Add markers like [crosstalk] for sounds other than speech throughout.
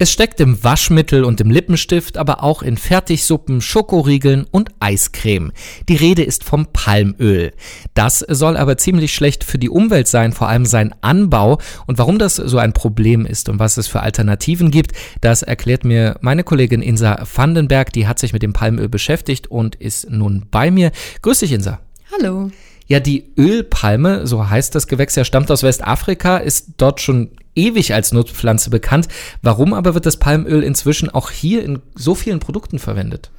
Es steckt im Waschmittel und im Lippenstift, aber auch in Fertigsuppen, Schokoriegeln und Eiscreme. Die Rede ist vom Palmöl. Das soll aber ziemlich schlecht für die Umwelt sein, vor allem sein Anbau. Und warum das so ein Problem ist und was es für Alternativen gibt, das erklärt mir meine Kollegin Insa Vandenberg. Die hat sich mit dem Palmöl beschäftigt und ist nun bei mir. Grüß dich, Insa. Hallo. Ja, die Ölpalme, so heißt das Gewächs, ja stammt aus Westafrika, ist dort schon ewig als Nutzpflanze bekannt. Warum aber wird das Palmöl inzwischen auch hier in so vielen Produkten verwendet?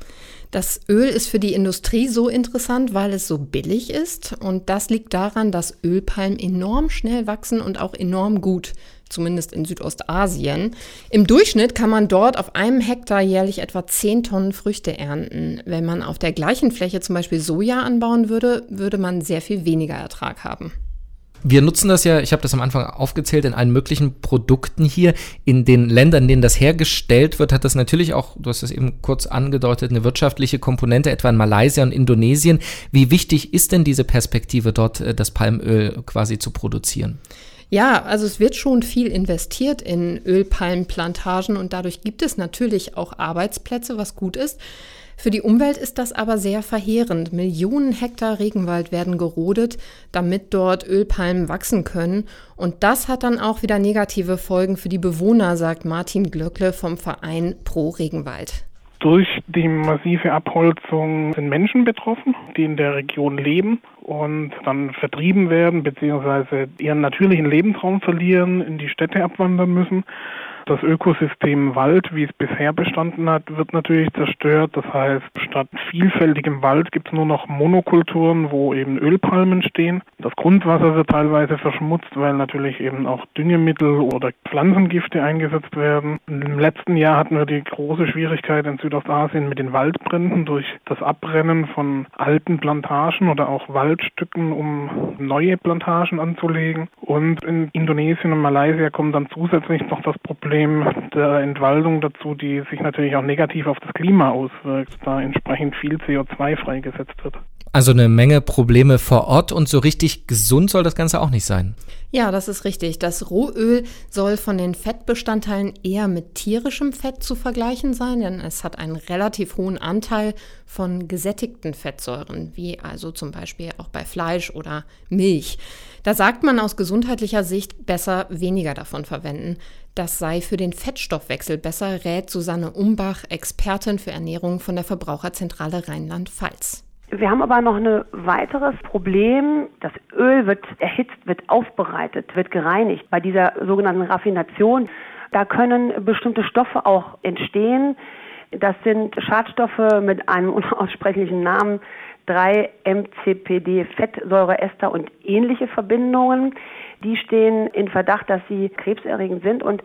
Das Öl ist für die Industrie so interessant, weil es so billig ist. Und das liegt daran, dass Ölpalmen enorm schnell wachsen und auch enorm gut, zumindest in Südostasien. Im Durchschnitt kann man dort auf einem Hektar jährlich etwa 10 Tonnen Früchte ernten. Wenn man auf der gleichen Fläche zum Beispiel Soja anbauen würde, würde man sehr viel weniger Ertrag haben. Wir nutzen das ja, ich habe das am Anfang aufgezählt, in allen möglichen Produkten hier. In den Ländern, in denen das hergestellt wird, hat das natürlich auch, du hast es eben kurz angedeutet, eine wirtschaftliche Komponente, etwa in Malaysia und Indonesien. Wie wichtig ist denn diese Perspektive dort, äh, das Palmöl quasi zu produzieren? Ja, also es wird schon viel investiert in Ölpalmenplantagen und dadurch gibt es natürlich auch Arbeitsplätze, was gut ist. Für die Umwelt ist das aber sehr verheerend. Millionen Hektar Regenwald werden gerodet, damit dort Ölpalmen wachsen können. Und das hat dann auch wieder negative Folgen für die Bewohner, sagt Martin Glöckle vom Verein Pro Regenwald. Durch die massive Abholzung sind Menschen betroffen, die in der Region leben und dann vertrieben werden bzw. ihren natürlichen Lebensraum verlieren, in die Städte abwandern müssen. Das Ökosystem Wald, wie es bisher bestanden hat, wird natürlich zerstört. Das heißt, statt vielfältigem Wald gibt es nur noch Monokulturen, wo eben Ölpalmen stehen. Das Grundwasser wird teilweise verschmutzt, weil natürlich eben auch Düngemittel oder Pflanzengifte eingesetzt werden. Im letzten Jahr hatten wir die große Schwierigkeit in Südostasien mit den Waldbränden durch das Abbrennen von alten Plantagen oder auch Waldstücken, um neue Plantagen anzulegen. Und in Indonesien und Malaysia kommt dann zusätzlich noch das Problem der Entwaldung dazu, die sich natürlich auch negativ auf das Klima auswirkt, da entsprechend viel CO2 freigesetzt wird. Also eine Menge Probleme vor Ort und so richtig gesund soll das Ganze auch nicht sein. Ja, das ist richtig. Das Rohöl soll von den Fettbestandteilen eher mit tierischem Fett zu vergleichen sein, denn es hat einen relativ hohen Anteil von gesättigten Fettsäuren, wie also zum Beispiel auch bei Fleisch oder Milch. Da sagt man aus gesundheitlicher Sicht besser weniger davon verwenden. Das sei für den Fettstoffwechsel besser, rät Susanne Umbach, Expertin für Ernährung von der Verbraucherzentrale Rheinland-Pfalz. Wir haben aber noch ein weiteres Problem. Das Öl wird erhitzt, wird aufbereitet, wird gereinigt. Bei dieser sogenannten Raffination, da können bestimmte Stoffe auch entstehen. Das sind Schadstoffe mit einem [laughs] unaussprechlichen Namen, 3-MCPD, Fettsäureester und ähnliche Verbindungen. Die stehen in Verdacht, dass sie krebserregend sind und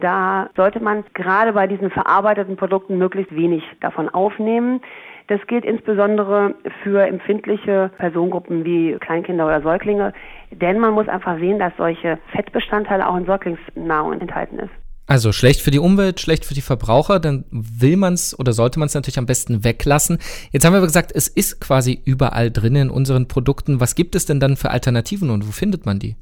da sollte man gerade bei diesen verarbeiteten Produkten möglichst wenig davon aufnehmen. Das gilt insbesondere für empfindliche Personengruppen wie Kleinkinder oder Säuglinge, denn man muss einfach sehen, dass solche Fettbestandteile auch in Säuglingsnahrung enthalten ist. Also schlecht für die Umwelt, schlecht für die Verbraucher, dann will man es oder sollte man es natürlich am besten weglassen. Jetzt haben wir aber gesagt, es ist quasi überall drin in unseren Produkten. Was gibt es denn dann für Alternativen und wo findet man die?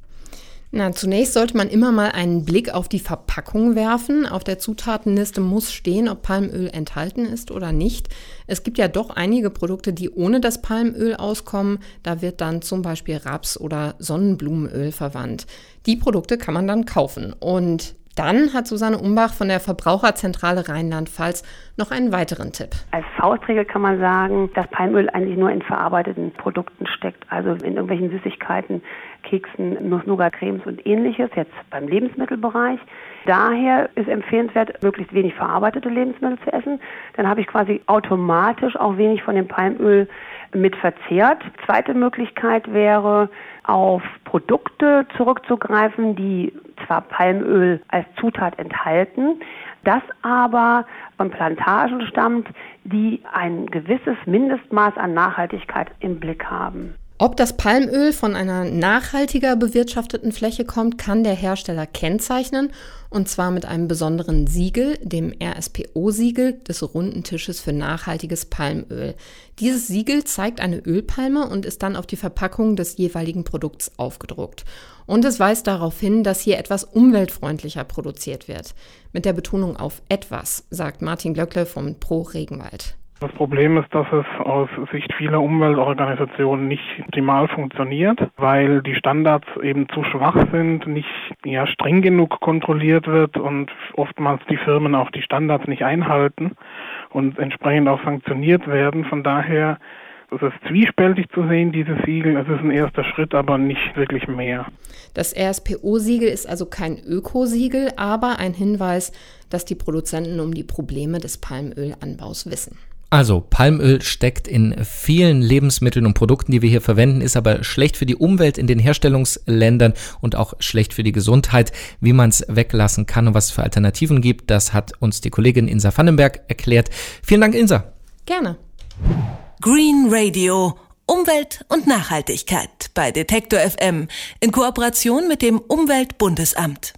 Na, zunächst sollte man immer mal einen Blick auf die Verpackung werfen. Auf der Zutatenliste muss stehen, ob Palmöl enthalten ist oder nicht. Es gibt ja doch einige Produkte, die ohne das Palmöl auskommen. Da wird dann zum Beispiel Raps- oder Sonnenblumenöl verwandt. Die Produkte kann man dann kaufen. Und dann hat Susanne Umbach von der Verbraucherzentrale Rheinland-Pfalz noch einen weiteren Tipp. Als Faustregel kann man sagen, dass Palmöl eigentlich nur in verarbeiteten Produkten steckt, also in irgendwelchen Süßigkeiten, Keksen, Nuss-Nougat-Cremes und ähnliches, jetzt beim Lebensmittelbereich. Daher ist empfehlenswert, möglichst wenig verarbeitete Lebensmittel zu essen. Dann habe ich quasi automatisch auch wenig von dem Palmöl mit verzehrt. Zweite Möglichkeit wäre, auf Produkte zurückzugreifen, die zwar Palmöl als Zutat enthalten, das aber von Plantagen stammt, die ein gewisses Mindestmaß an Nachhaltigkeit im Blick haben. Ob das Palmöl von einer nachhaltiger bewirtschafteten Fläche kommt, kann der Hersteller kennzeichnen und zwar mit einem besonderen Siegel, dem RSPO-Siegel des runden Tisches für nachhaltiges Palmöl. Dieses Siegel zeigt eine Ölpalme und ist dann auf die Verpackung des jeweiligen Produkts aufgedruckt. Und es weist darauf hin, dass hier etwas umweltfreundlicher produziert wird. Mit der Betonung auf etwas, sagt Martin Glöckle vom Pro Regenwald. Das Problem ist, dass es aus Sicht vieler Umweltorganisationen nicht optimal funktioniert, weil die Standards eben zu schwach sind, nicht ja, streng genug kontrolliert wird und oftmals die Firmen auch die Standards nicht einhalten und entsprechend auch sanktioniert werden. Von daher es ist zwiespältig zu sehen, dieses Siegel. Es ist ein erster Schritt, aber nicht wirklich mehr. Das RSPO-Siegel ist also kein Ökosiegel, aber ein Hinweis, dass die Produzenten um die Probleme des Palmölanbaus wissen. Also Palmöl steckt in vielen Lebensmitteln und Produkten, die wir hier verwenden, ist aber schlecht für die Umwelt in den Herstellungsländern und auch schlecht für die Gesundheit. Wie man es weglassen kann und was es für Alternativen gibt, das hat uns die Kollegin Insa Vandenberg erklärt. Vielen Dank, Insa. Gerne. Green Radio. Umwelt und Nachhaltigkeit bei Detektor FM in Kooperation mit dem Umweltbundesamt.